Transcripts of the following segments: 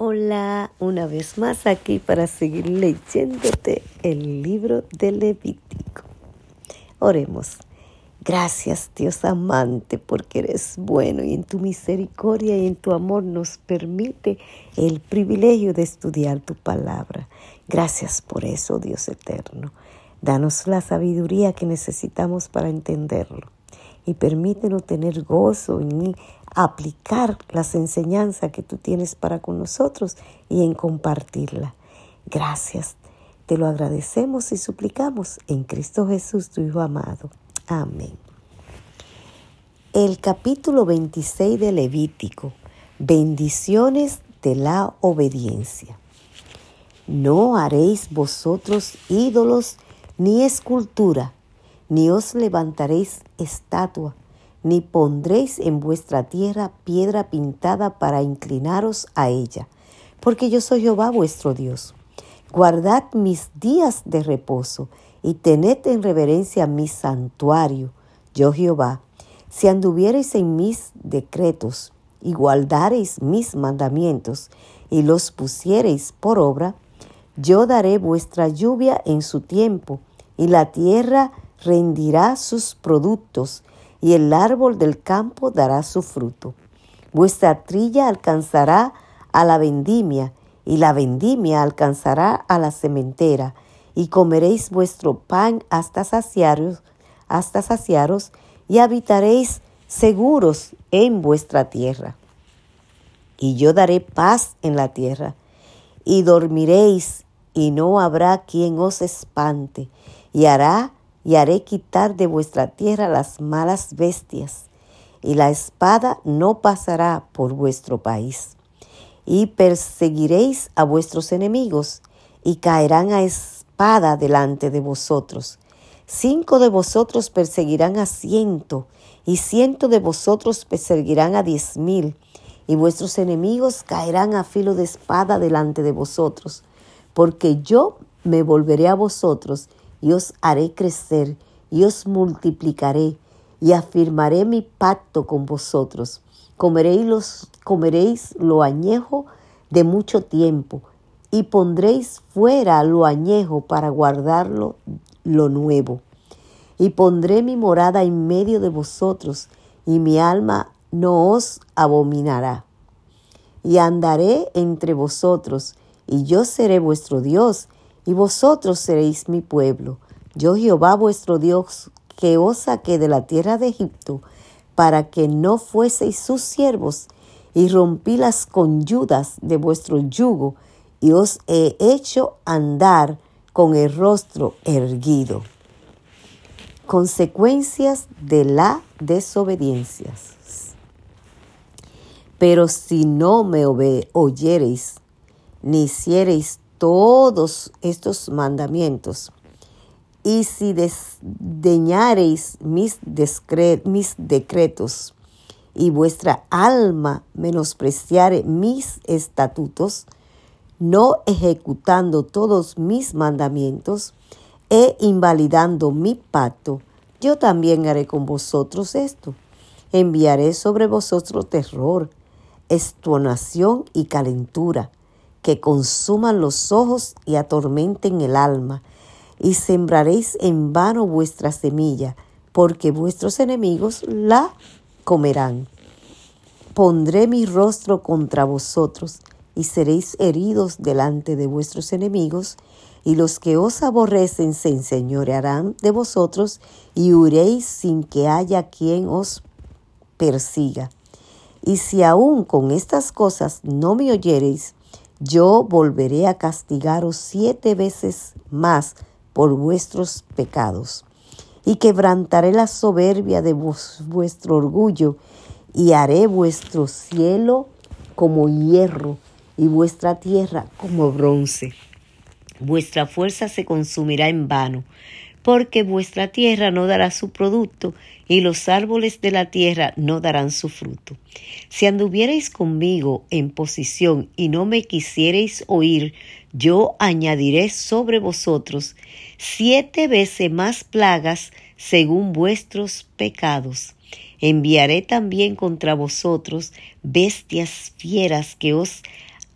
Hola, una vez más aquí para seguir leyéndote el libro de Levítico. Oremos. Gracias Dios amante porque eres bueno y en tu misericordia y en tu amor nos permite el privilegio de estudiar tu palabra. Gracias por eso Dios eterno. Danos la sabiduría que necesitamos para entenderlo y permítenos tener gozo en aplicar las enseñanzas que tú tienes para con nosotros y en compartirla. Gracias. Te lo agradecemos y suplicamos en Cristo Jesús, tu Hijo amado. Amén. El capítulo 26 de Levítico. Bendiciones de la obediencia. No haréis vosotros ídolos ni escultura ni os levantaréis estatua, ni pondréis en vuestra tierra piedra pintada para inclinaros a ella, porque yo soy Jehová vuestro Dios. Guardad mis días de reposo y tened en reverencia mi santuario, yo Jehová. Si anduviereis en mis decretos y guardareis mis mandamientos y los pusiereis por obra, yo daré vuestra lluvia en su tiempo y la tierra rendirá sus productos y el árbol del campo dará su fruto. Vuestra trilla alcanzará a la vendimia y la vendimia alcanzará a la cementera y comeréis vuestro pan hasta saciaros, hasta saciaros y habitaréis seguros en vuestra tierra. Y yo daré paz en la tierra y dormiréis y no habrá quien os espante y hará y haré quitar de vuestra tierra las malas bestias, y la espada no pasará por vuestro país. Y perseguiréis a vuestros enemigos, y caerán a espada delante de vosotros. Cinco de vosotros perseguirán a ciento, y ciento de vosotros perseguirán a diez mil, y vuestros enemigos caerán a filo de espada delante de vosotros, porque yo me volveré a vosotros y os haré crecer y os multiplicaré y afirmaré mi pacto con vosotros. Comeréis, comeréis lo añejo de mucho tiempo y pondréis fuera lo añejo para guardarlo lo nuevo. Y pondré mi morada en medio de vosotros y mi alma no os abominará. Y andaré entre vosotros y yo seré vuestro Dios y vosotros seréis mi pueblo. Yo Jehová vuestro Dios, que os saqué de la tierra de Egipto, para que no fueseis sus siervos, y rompí las conyudas de vuestro yugo, y os he hecho andar con el rostro erguido. Consecuencias de la desobediencia. Pero si no me oyereis, ni hiciereis todos estos mandamientos. Y si desdeñareis mis, decretos y vuestra alma menospreciare mis estatutos, no ejecutando todos mis mandamientos e invalidando mi pacto, yo también haré con vosotros esto. Enviaré sobre vosotros terror, estonación y calentura que consuman los ojos y atormenten el alma, y sembraréis en vano vuestra semilla, porque vuestros enemigos la comerán. Pondré mi rostro contra vosotros, y seréis heridos delante de vuestros enemigos, y los que os aborrecen se enseñorearán de vosotros, y huiréis sin que haya quien os persiga. Y si aún con estas cosas no me oyereis, yo volveré a castigaros siete veces más por vuestros pecados, y quebrantaré la soberbia de vuestro orgullo, y haré vuestro cielo como hierro, y vuestra tierra como bronce. Vuestra fuerza se consumirá en vano, porque vuestra tierra no dará su producto, y los árboles de la tierra no darán su fruto. Si anduvierais conmigo en posición y no me quisierais oír, yo añadiré sobre vosotros siete veces más plagas según vuestros pecados. Enviaré también contra vosotros bestias fieras que os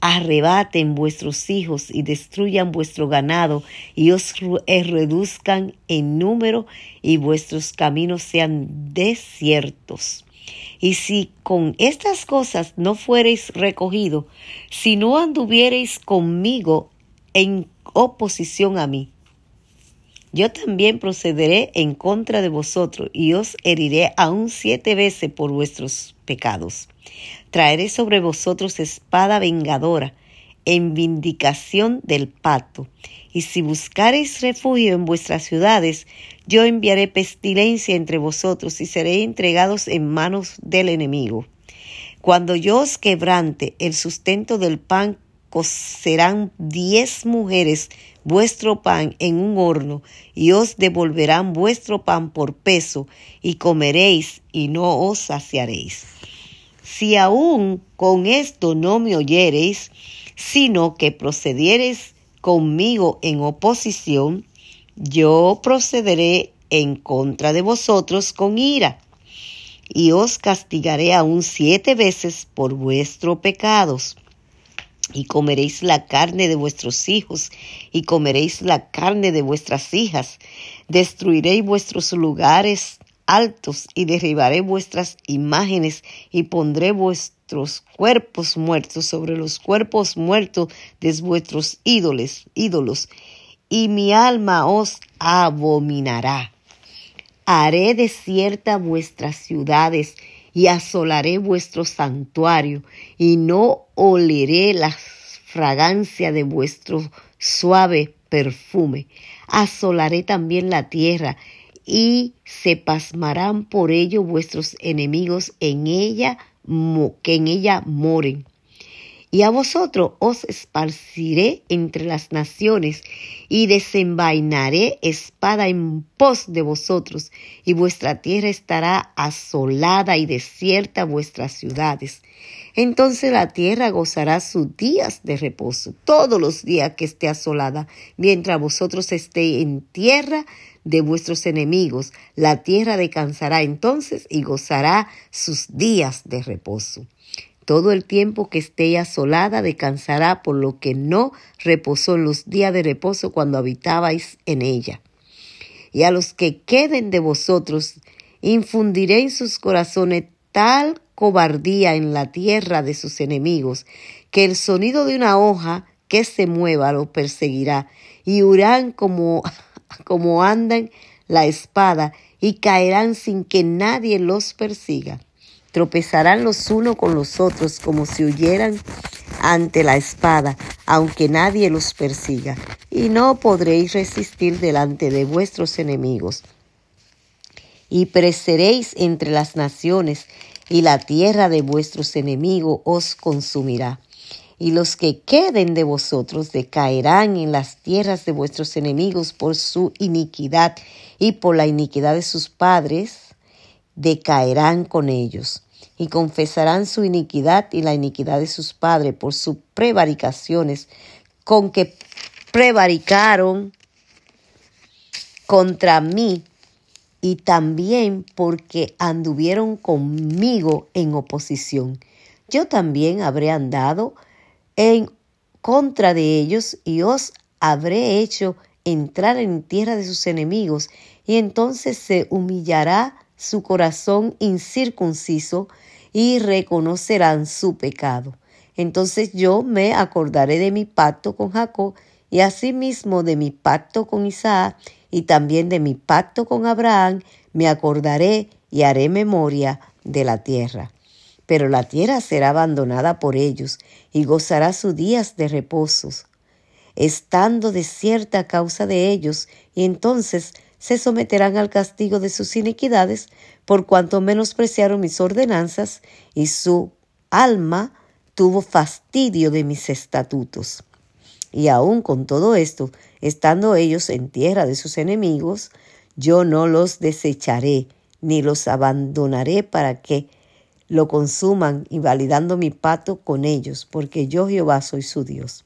arrebaten vuestros hijos y destruyan vuestro ganado y os eh, reduzcan en número y vuestros caminos sean desiertos. Y si con estas cosas no fuereis recogido, si no anduviereis conmigo en oposición a mí, yo también procederé en contra de vosotros y os heriré aún siete veces por vuestros pecados. Traeré sobre vosotros espada vengadora en vindicación del pacto. Y si buscareis refugio en vuestras ciudades, yo enviaré pestilencia entre vosotros y seréis entregados en manos del enemigo. Cuando yo os quebrante el sustento del pan, cocerán diez mujeres vuestro pan en un horno, y os devolverán vuestro pan por peso, y comeréis y no os saciaréis. Si aún con esto no me oyereis, sino que procediereis conmigo en oposición, yo procederé en contra de vosotros con ira, y os castigaré aún siete veces por vuestros pecados y comeréis la carne de vuestros hijos, y comeréis la carne de vuestras hijas. Destruiréis vuestros lugares altos, y derribaré vuestras imágenes, y pondré vuestros cuerpos muertos sobre los cuerpos muertos de vuestros ídolos, ídolos, y mi alma os abominará. Haré desierta vuestras ciudades, y asolaré vuestro santuario, y no oleré la fragancia de vuestro suave perfume. Asolaré también la tierra, y se pasmarán por ello vuestros enemigos en ella, que en ella moren y a vosotros os esparciré entre las naciones, y desenvainaré espada en pos de vosotros, y vuestra tierra estará asolada y desierta vuestras ciudades. Entonces la tierra gozará sus días de reposo, todos los días que esté asolada, mientras vosotros estéis en tierra de vuestros enemigos. La tierra descansará entonces y gozará sus días de reposo. Todo el tiempo que esté asolada descansará por lo que no reposó en los días de reposo cuando habitabais en ella. Y a los que queden de vosotros, infundiré en sus corazones tal cobardía en la tierra de sus enemigos, que el sonido de una hoja que se mueva lo perseguirá, y huirán como, como andan la espada, y caerán sin que nadie los persiga. Tropezarán los unos con los otros como si huyeran ante la espada, aunque nadie los persiga, y no podréis resistir delante de vuestros enemigos. Y preceréis entre las naciones, y la tierra de vuestros enemigos os consumirá. Y los que queden de vosotros decaerán en las tierras de vuestros enemigos por su iniquidad y por la iniquidad de sus padres, decaerán con ellos y confesarán su iniquidad y la iniquidad de sus padres por sus prevaricaciones con que prevaricaron contra mí y también porque anduvieron conmigo en oposición. Yo también habré andado en contra de ellos y os habré hecho entrar en tierra de sus enemigos y entonces se humillará su corazón incircunciso y reconocerán su pecado. Entonces yo me acordaré de mi pacto con Jacob y asimismo de mi pacto con Isaac y también de mi pacto con Abraham, me acordaré y haré memoria de la tierra. Pero la tierra será abandonada por ellos y gozará sus días de reposos, estando desierta a causa de ellos, y entonces se someterán al castigo de sus iniquidades, por cuanto menospreciaron mis ordenanzas, y su alma tuvo fastidio de mis estatutos. Y aun con todo esto, estando ellos en tierra de sus enemigos, yo no los desecharé, ni los abandonaré para que lo consuman, invalidando mi pato con ellos, porque yo Jehová soy su Dios.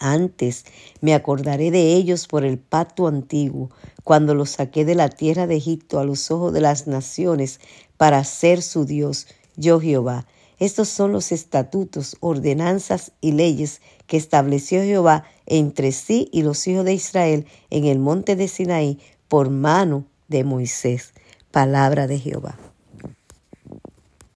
Antes me acordaré de ellos por el pacto antiguo, cuando los saqué de la tierra de Egipto a los ojos de las naciones para ser su Dios, yo Jehová. Estos son los estatutos, ordenanzas y leyes que estableció Jehová entre sí y los hijos de Israel en el monte de Sinaí por mano de Moisés. Palabra de Jehová.